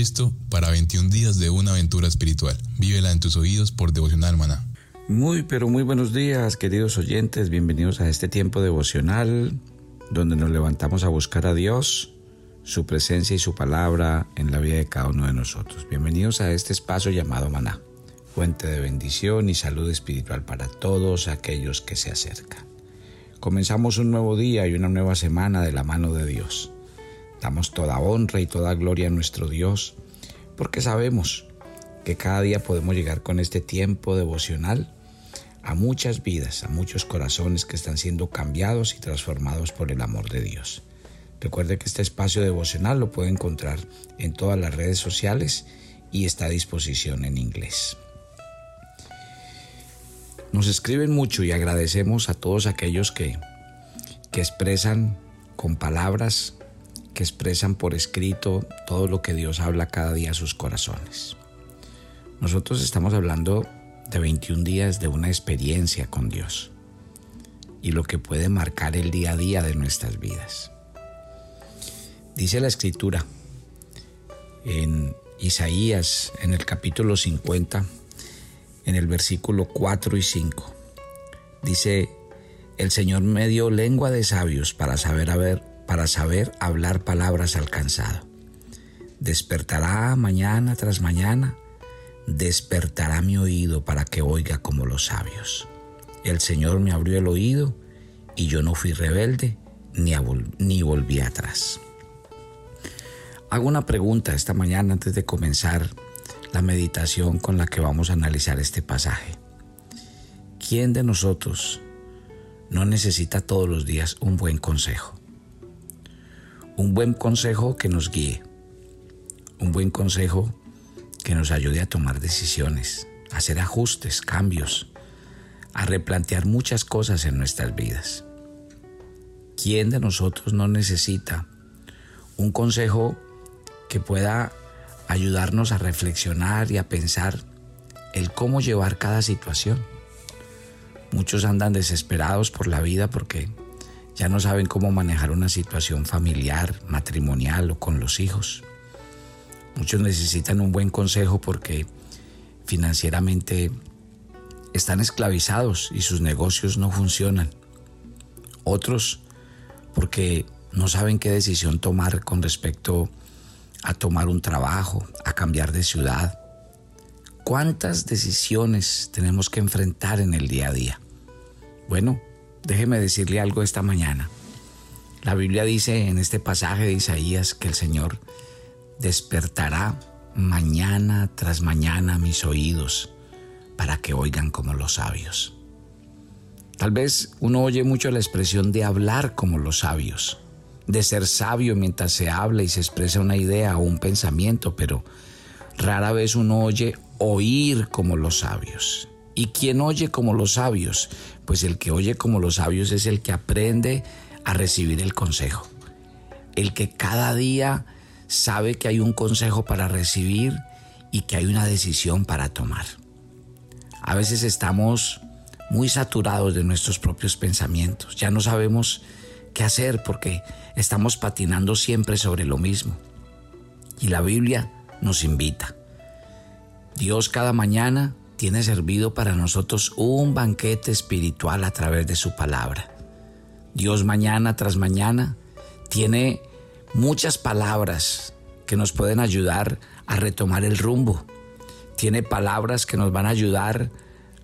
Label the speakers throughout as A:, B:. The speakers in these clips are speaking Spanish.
A: listo para 21 días de una aventura espiritual. Vívela en tus oídos por Devocional Maná.
B: Muy, pero muy buenos días, queridos oyentes. Bienvenidos a este tiempo devocional donde nos levantamos a buscar a Dios, su presencia y su palabra en la vida de cada uno de nosotros. Bienvenidos a este espacio llamado Maná, fuente de bendición y salud espiritual para todos aquellos que se acercan. Comenzamos un nuevo día y una nueva semana de la mano de Dios. Damos toda honra y toda gloria a nuestro Dios, porque sabemos que cada día podemos llegar con este tiempo devocional a muchas vidas, a muchos corazones que están siendo cambiados y transformados por el amor de Dios. Recuerde que este espacio devocional lo puede encontrar en todas las redes sociales y está a disposición en inglés. Nos escriben mucho y agradecemos a todos aquellos que, que expresan con palabras que expresan por escrito todo lo que Dios habla cada día a sus corazones. Nosotros estamos hablando de 21 días de una experiencia con Dios y lo que puede marcar el día a día de nuestras vidas. Dice la escritura en Isaías, en el capítulo 50, en el versículo 4 y 5. Dice, el Señor me dio lengua de sabios para saber, haber, para saber hablar palabras alcanzado. Despertará mañana tras mañana, despertará mi oído para que oiga como los sabios. El Señor me abrió el oído y yo no fui rebelde ni, volví atrás. Hago una pregunta esta mañana antes de comenzar la meditación con la que vamos a analizar este pasaje. ¿Quién de nosotros no necesita todos los días un buen consejo? Un buen consejo que nos guíe, un buen consejo que nos ayude a tomar decisiones, a hacer ajustes, cambios, a replantear muchas cosas en nuestras vidas. ¿Quién de nosotros no necesita un consejo que pueda ayudarnos a reflexionar y a pensar el cómo llevar cada situación? Muchos andan desesperados por la vida porque ya no saben cómo manejar una situación familiar, matrimonial o con los hijos. Muchos necesitan un buen consejo porque financieramente están esclavizados y sus negocios no funcionan. Otros porque no saben qué decisión tomar con respecto a tomar un trabajo, a cambiar de ciudad. ¿Cuántas decisiones tenemos que enfrentar en el día a día? Bueno, Déjeme decirle algo esta mañana. La Biblia dice en este pasaje de Isaías que el Señor despertará mañana tras mañana mis oídos para que oigan como los sabios. Tal vez uno oye mucho la expresión de hablar como los sabios, de ser sabio mientras se habla y se expresa una idea o un pensamiento, pero rara vez uno oye oír como los sabios. ¿Y quién oye como los sabios? Pues el que oye como los sabios es el que aprende a recibir el consejo. El que cada día sabe que hay un consejo para recibir y que hay una decisión para tomar. A veces estamos muy saturados de nuestros propios pensamientos. Ya no sabemos qué hacer porque estamos patinando siempre sobre lo mismo. Y la Biblia nos invita. Dios cada mañana tiene servido para nosotros un banquete espiritual a través de su palabra. Dios mañana tras mañana tiene muchas palabras que nos pueden ayudar a retomar el rumbo. Tiene palabras que nos van a ayudar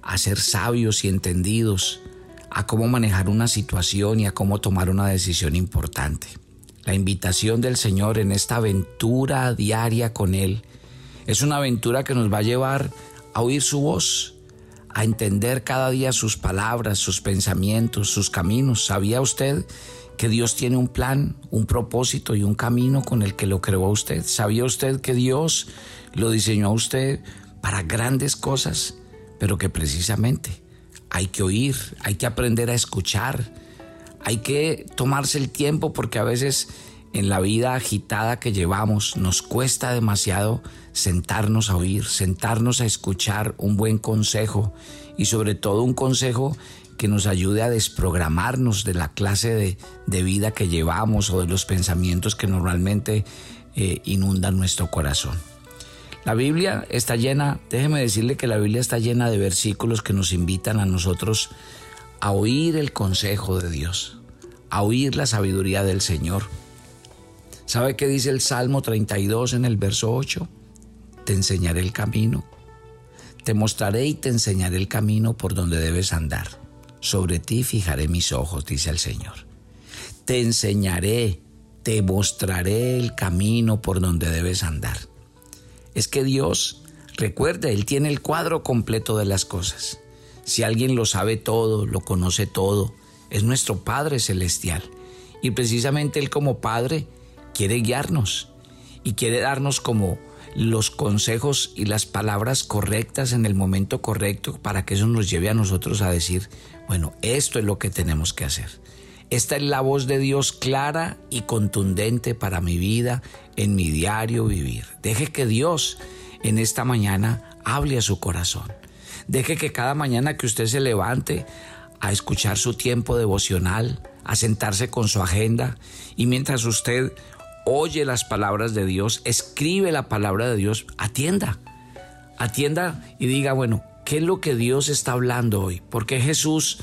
B: a ser sabios y entendidos, a cómo manejar una situación y a cómo tomar una decisión importante. La invitación del Señor en esta aventura diaria con Él es una aventura que nos va a llevar a oír su voz, a entender cada día sus palabras, sus pensamientos, sus caminos. ¿Sabía usted que Dios tiene un plan, un propósito y un camino con el que lo creó a usted? ¿Sabía usted que Dios lo diseñó a usted para grandes cosas, pero que precisamente hay que oír, hay que aprender a escuchar, hay que tomarse el tiempo porque a veces en la vida agitada que llevamos nos cuesta demasiado sentarnos a oír, sentarnos a escuchar un buen consejo y sobre todo un consejo que nos ayude a desprogramarnos de la clase de, vida que llevamos o de los pensamientos que normalmente eh, inundan nuestro corazón. La Biblia está llena, déjeme decirle que la Biblia está llena de versículos que nos invitan a nosotros a oír el consejo de Dios, a oír la sabiduría del Señor. ¿Sabe qué dice el Salmo 32 en el verso 8? Te enseñaré el camino, te mostraré y te enseñaré el camino por donde debes andar. Sobre ti fijaré mis ojos, dice el Señor. Te enseñaré, te mostraré el camino por donde debes andar. Es que Dios, recuerde, Él tiene el cuadro completo de las cosas. Si alguien lo sabe todo, lo conoce todo, es nuestro Padre Celestial. Y precisamente Él como Padre quiere guiarnos y quiere darnos como los consejos y las palabras correctas en el momento correcto para que eso nos lleve a nosotros a decir, bueno, esto es lo que tenemos que hacer. Esta es la voz de Dios clara y contundente para mi vida, en mi diario vivir. Deje que Dios en esta mañana hable a su corazón. Deje que cada mañana que usted se levante a escuchar su tiempo devocional, a sentarse con su agenda y mientras usted oye las palabras de Dios, escribe la palabra de Dios, atienda. Atienda y diga, bueno, ¿qué es lo que Dios está hablando hoy? Porque Jesús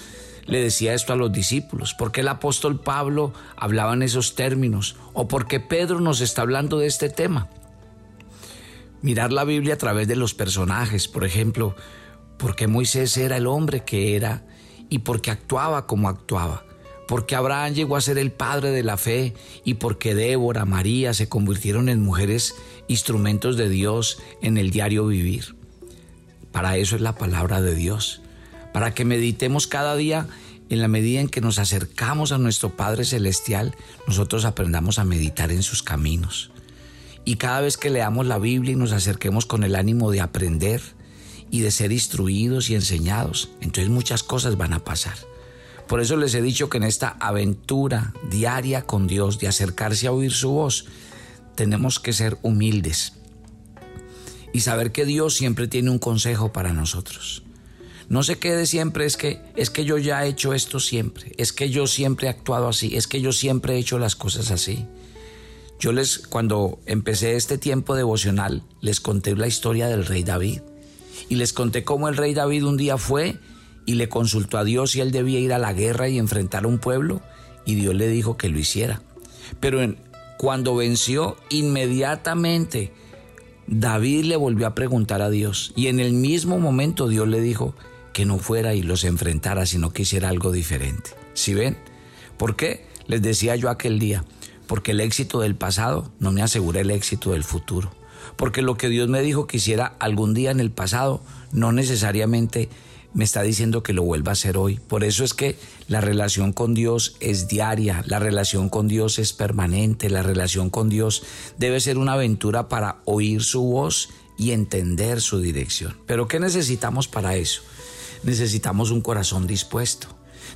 B: le decía esto a los discípulos? ¿Por qué el apóstol Pablo hablaba en esos términos? ¿O por qué Pedro nos está hablando de este tema? Mirar la Biblia a través de los personajes, por ejemplo, ¿por qué Moisés era el hombre que era y por qué actuaba como actuaba? ¿Por qué Abraham llegó a ser el padre de la fe y por qué Débora, María se convirtieron en mujeres instrumentos de Dios en el diario vivir? Para eso es la palabra de Dios para que meditemos cada día en la medida en que nos acercamos a nuestro Padre Celestial, nosotros aprendamos a meditar en sus caminos. Y cada vez que leamos la Biblia y nos acerquemos con el ánimo de aprender y de ser instruidos y enseñados, entonces muchas cosas van a pasar. Por eso les he dicho que en esta aventura diaria con Dios, de acercarse a oír su voz, tenemos que ser humildes y saber que Dios siempre tiene un consejo para nosotros. No se quede siempre es que es que yo ya he hecho esto siempre, es que yo siempre he actuado así, es que yo siempre he hecho las cosas así. Yo les cuando empecé este tiempo devocional les conté la historia del rey David y les conté cómo el rey David un día fue y le consultó a Dios si él debía ir a la guerra y enfrentar a un pueblo y Dios le dijo que lo hiciera. Pero cuando venció inmediatamente David le volvió a preguntar a Dios y en el mismo momento Dios le dijo, que no fuera y los enfrentara, sino que hiciera algo diferente. ¿Sí ven? ¿Por qué? Les decía yo aquel día, porque el éxito del pasado no me asegura el éxito del futuro. Porque lo que Dios me dijo que hiciera algún día en el pasado, no necesariamente me está diciendo que lo vuelva a hacer hoy. Por eso es que la relación con Dios es diaria, la relación con Dios es permanente, la relación con Dios debe ser una aventura para oír su voz y entender su dirección. Pero ¿qué necesitamos para eso? necesitamos un corazón dispuesto,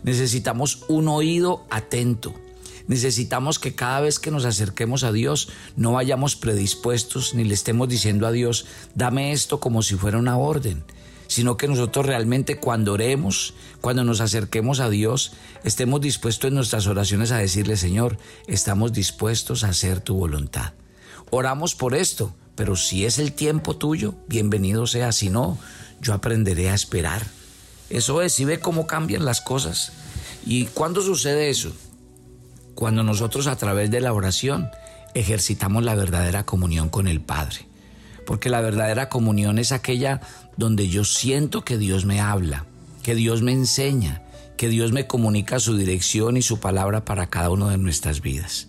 B: necesitamos un oído atento, necesitamos que cada vez que nos acerquemos a Dios no vayamos predispuestos ni le estemos diciendo a Dios, dame esto como si fuera una orden, sino que nosotros realmente cuando oremos, cuando nos acerquemos a Dios, estemos dispuestos en nuestras oraciones a decirle, Señor, estamos dispuestos a hacer tu voluntad. Oramos por esto, pero si es el tiempo tuyo, bienvenido sea, si no, yo aprenderé a esperar eso es, y ve cómo cambian las cosas. ¿Y cuándo sucede eso? Cuando nosotros a través de la oración ejercitamos la verdadera comunión con el Padre. Porque la verdadera comunión es aquella donde yo siento que Dios me habla, que Dios me enseña, que Dios me comunica su dirección y su palabra para cada una de nuestras vidas.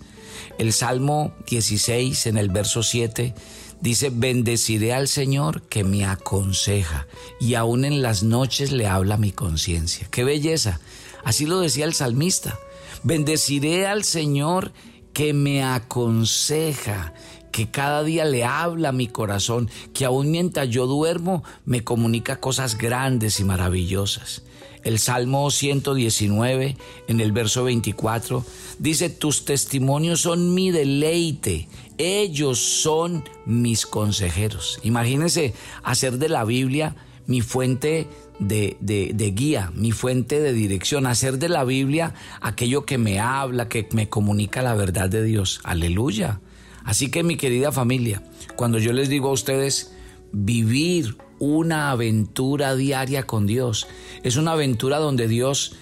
B: El Salmo 16 en el verso 7 Dice, bendeciré al Señor que me aconseja y aún en las noches le habla mi conciencia. Qué belleza. Así lo decía el salmista. Bendeciré al Señor que me aconseja, que cada día le habla a mi corazón, que aún mientras yo duermo me comunica cosas grandes y maravillosas. El Salmo 119, en el verso 24, dice, tus testimonios son mi deleite, ellos son mis consejeros. Imagínense hacer de la Biblia mi fuente de, de, guía, mi fuente de dirección, hacer de la Biblia aquello que me habla, que me comunica la verdad de Dios. Aleluya. Así que mi querida familia, cuando yo les digo a ustedes vivir una aventura diaria con Dios, es una aventura donde Dios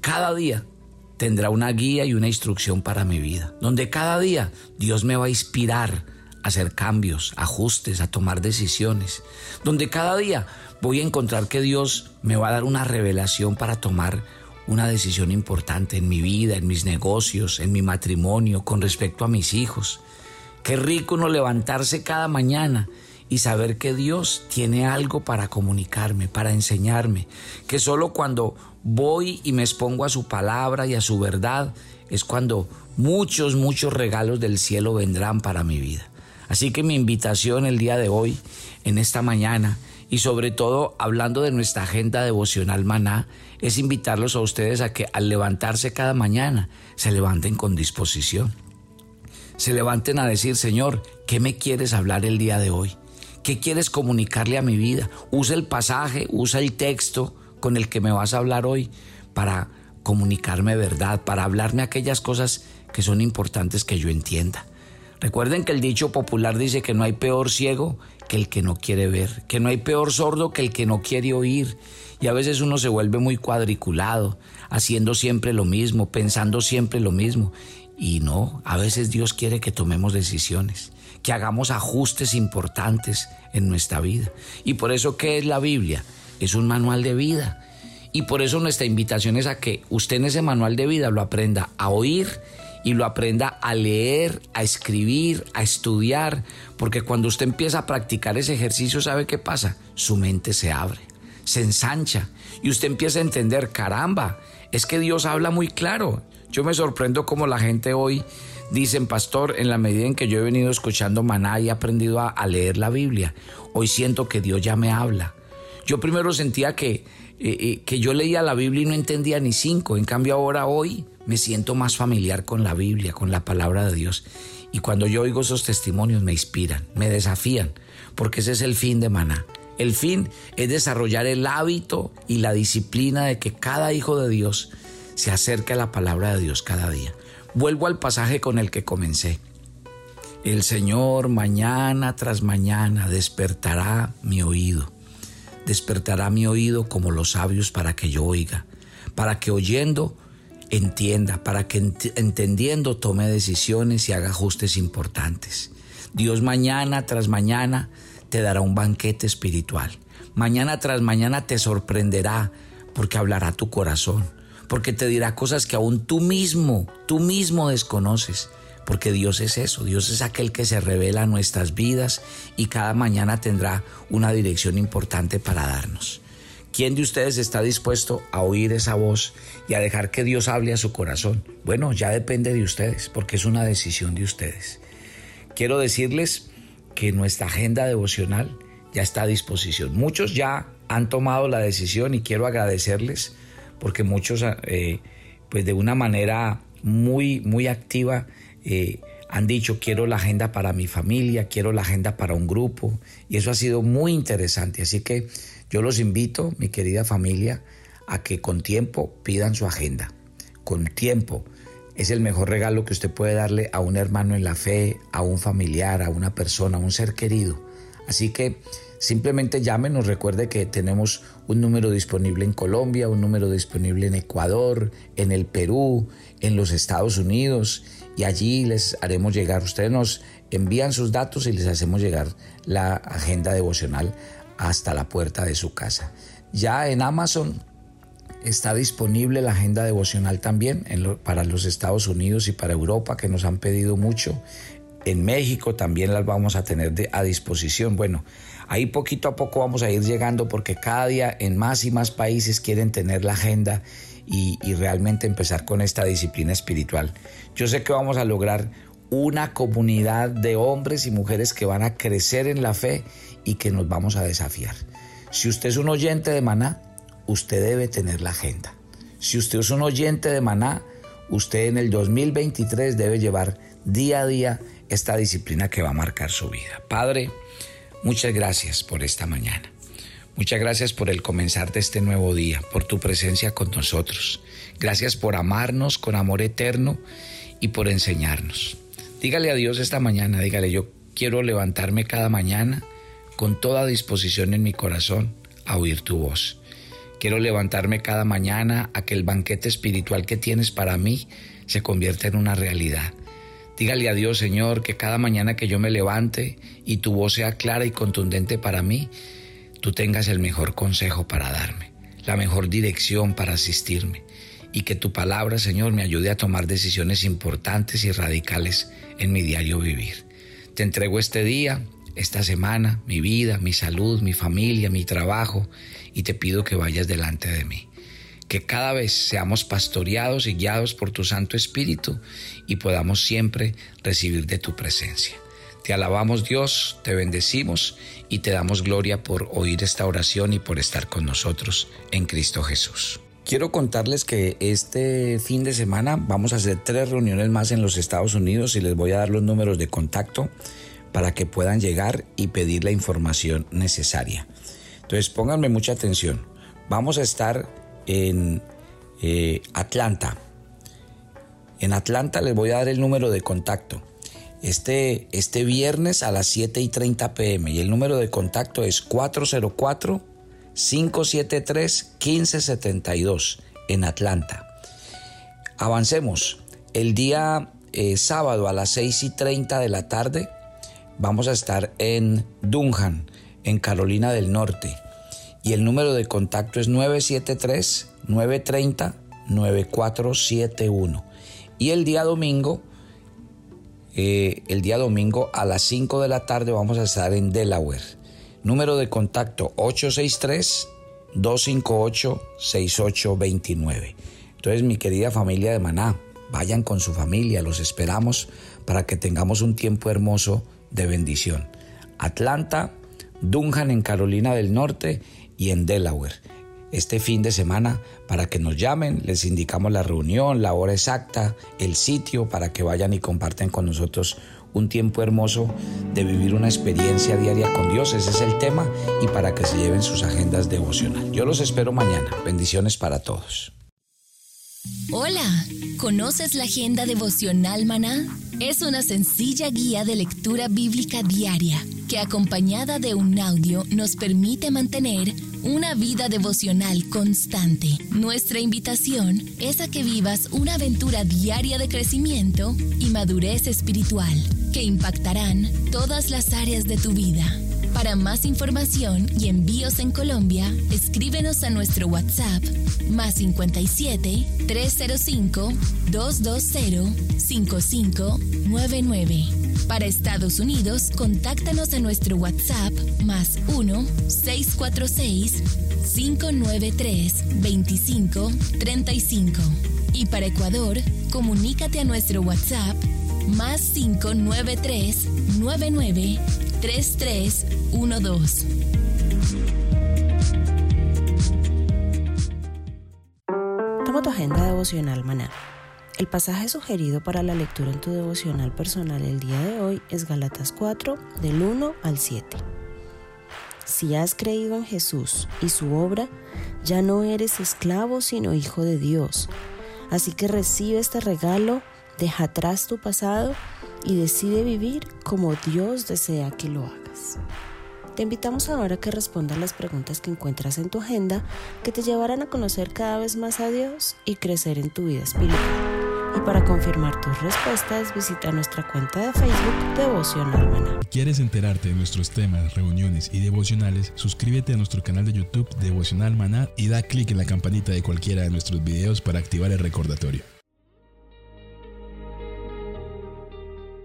B: cada día tendrá una guía y una instrucción para mi vida, donde cada día Dios me va a inspirar a hacer cambios, ajustes, a tomar decisiones, donde cada día voy a encontrar que Dios me va a dar una revelación para tomar una decisión importante en mi vida, en mis negocios, en mi matrimonio, con respecto a mis hijos. Qué rico no levantarse cada mañana y saber que Dios tiene algo para comunicarme, para enseñarme, que solo cuando voy y me expongo a su palabra y a su verdad es cuando muchos, muchos regalos del cielo vendrán para mi vida. Así que mi invitación el día de hoy, en esta mañana, y sobre todo hablando de nuestra agenda devocional maná, es invitarlos a ustedes a que al levantarse cada mañana se levanten con disposición. Se levanten a decir, Señor, ¿qué me quieres hablar el día de hoy? ¿Qué quieres comunicarle a mi vida? Usa el pasaje, usa el texto con el que me vas a hablar hoy para comunicarme verdad, para hablarme aquellas cosas que son importantes que yo entienda. Recuerden que el dicho popular dice que no hay peor ciego que el que no quiere ver, que no hay peor sordo que el que no quiere oír. Y a veces uno se vuelve muy cuadriculado, haciendo siempre lo mismo, pensando siempre lo mismo. Y no, a veces Dios quiere que tomemos decisiones, que hagamos ajustes importantes en nuestra vida. Y por eso, ¿qué es la Biblia? Es un manual de vida. Y por eso nuestra invitación es a que usted en ese manual de vida lo aprenda a oír y lo aprenda a leer, a escribir, a estudiar, porque cuando usted empieza a practicar ese ejercicio, ¿sabe qué pasa? Su mente se abre, se ensancha y usted empieza a entender, caramba, es que Dios habla muy claro. Yo me sorprendo como la gente hoy dicen, pastor, en la medida en que yo he venido escuchando maná y he aprendido a, leer la Biblia, hoy siento que Dios ya me habla. Yo primero sentía que, eh, eh, que yo leía la Biblia y no entendía ni cinco, en cambio ahora hoy me siento más familiar con la Biblia, con la palabra de Dios. Y cuando yo oigo esos testimonios me inspiran, me desafían, porque ese es el fin de Maná. El fin es desarrollar el hábito y la disciplina de que cada hijo de Dios se acerque a la palabra de Dios cada día. Vuelvo al pasaje con el que comencé. El Señor mañana tras mañana despertará mi oído. Despertará mi oído como los sabios para que yo oiga, para que oyendo entienda, para que entendiendo tome decisiones y haga ajustes importantes. Dios mañana tras mañana te dará un banquete espiritual. Mañana tras mañana te sorprenderá porque hablará tu corazón, porque te dirá cosas que aún tú mismo, tú mismo desconoces. Porque Dios es eso, Dios es aquel que se revela en nuestras vidas y cada mañana tendrá una dirección importante para darnos. ¿Quién de ustedes está dispuesto a oír esa voz y a dejar que Dios hable a su corazón? Bueno, ya depende de ustedes, porque es una decisión de ustedes. Quiero decirles que nuestra agenda devocional ya está a disposición. Muchos ya han tomado la decisión y quiero agradecerles porque muchos, eh, pues de una manera muy, muy activa, eh, han dicho quiero la agenda para mi familia, quiero la agenda para un grupo y eso ha sido muy interesante. Así que yo los invito, mi querida familia, a que con tiempo pidan su agenda. Con tiempo es el mejor regalo que usted puede darle a un hermano en la fe, a un familiar, a una persona, a un ser querido. Así que simplemente llámenos, recuerde que tenemos un número disponible en Colombia, un número disponible en Ecuador, en el Perú, en los Estados Unidos y allí les haremos llegar. Ustedes nos envían sus datos y les hacemos llegar la agenda devocional hasta la puerta de su casa. Ya en Amazon está disponible la agenda devocional también para los Estados Unidos y para Europa que nos han pedido mucho. En México también las vamos a tener a disposición. Bueno, ahí poquito a poco vamos a ir llegando porque cada día en más y más países quieren tener la agenda y, y realmente empezar con esta disciplina espiritual. Yo sé que vamos a lograr una comunidad de hombres y mujeres que van a crecer en la fe y que nos vamos a desafiar. Si usted es un oyente de maná, usted debe tener la agenda. Si usted es un oyente de maná, usted en el 2023 debe llevar día a día esta disciplina que va a marcar su vida. Padre, muchas gracias por esta mañana. Muchas gracias por el comenzar de este nuevo día, por tu presencia con nosotros. Gracias por amarnos con amor eterno y por enseñarnos. Dígale a Dios esta mañana, dígale, yo quiero levantarme cada mañana con toda disposición en mi corazón a oír tu voz. Quiero levantarme cada mañana a que el banquete espiritual que tienes para mí se convierta en una realidad. Dígale a Dios, Señor, que cada mañana que yo me levante y tu voz sea clara y contundente para mí, tú tengas el mejor consejo para darme, la mejor dirección para asistirme y que tu palabra, Señor, me ayude a tomar decisiones importantes y radicales en mi diario vivir. Te entrego este día, esta semana, mi vida, mi salud, mi familia, mi trabajo, y te pido que vayas delante de mí. Que cada vez seamos pastoreados y guiados por tu Santo Espíritu y podamos siempre recibir de tu presencia. Te alabamos Dios, te bendecimos y te damos gloria por oír esta oración y por estar con nosotros en Cristo Jesús. Quiero contarles que este fin de semana vamos a hacer tres reuniones más en los Estados Unidos y les voy a dar los números de contacto para que puedan llegar y pedir la información necesaria. Entonces pónganme mucha atención. Vamos a estar en eh, Atlanta. En Atlanta les voy a dar el número de contacto. Este, este viernes a las 7 y 30 pm y el número de contacto es 404 573-1572 en Atlanta. Avancemos. El día eh, sábado a las 6 y 30 de la tarde vamos a estar en Dunham, en Carolina del Norte. Y el número de contacto es 973-930-9471. Y el día domingo, eh, el día domingo a las 5 de la tarde vamos a estar en Delaware. Número de contacto 863-258-6829. Entonces, mi querida familia de Maná, vayan con su familia, los esperamos para que tengamos un tiempo hermoso de bendición. Atlanta, Dunham en Carolina del Norte y en Delaware. Este fin de semana, para que nos llamen, les indicamos la reunión, la hora exacta, el sitio, para que vayan y compartan con nosotros un tiempo hermoso de vivir una experiencia diaria con Dios. Ese es el tema y para que se lleven sus agendas devocional. Yo los espero mañana. Bendiciones para todos.
C: Hola, ¿conoces la agenda devocional maná? Es una sencilla guía de lectura bíblica diaria que acompañada de un audio nos permite mantener una vida devocional constante. Nuestra invitación es a que vivas una aventura diaria de crecimiento y madurez espiritual que impactarán todas las áreas de tu vida. Para más información y envíos en Colombia, escríbenos a nuestro WhatsApp más 57 305 220 5599. Para Estados Unidos, contáctanos a nuestro WhatsApp más 1 646 593 2535. Y para Ecuador, comunícate a nuestro WhatsApp más 593 99 3312.
D: Toma tu agenda devocional maná. El pasaje sugerido para la lectura en tu devocional personal el día de hoy es Galatas 4, del 1 al 7. Si has creído en Jesús y su obra, ya no eres esclavo sino hijo de Dios. Así que recibe este regalo, deja atrás tu pasado y decide vivir como Dios desea que lo hagas. Te invitamos ahora a que respondas las preguntas que encuentras en tu agenda que te llevarán a conocer cada vez más a Dios y crecer en tu vida espiritual. Y para confirmar tus respuestas, visita nuestra cuenta de Facebook Devocional Maná.
A: ¿Quieres enterarte de nuestros temas, reuniones y devocionales? Suscríbete a nuestro canal de YouTube Devocional Maná y da clic en la campanita de cualquiera de nuestros videos para activar el recordatorio.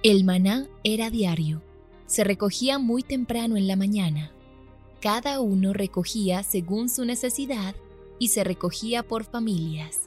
C: El maná era diario. Se recogía muy temprano en la mañana. Cada uno recogía según su necesidad y se recogía por familias.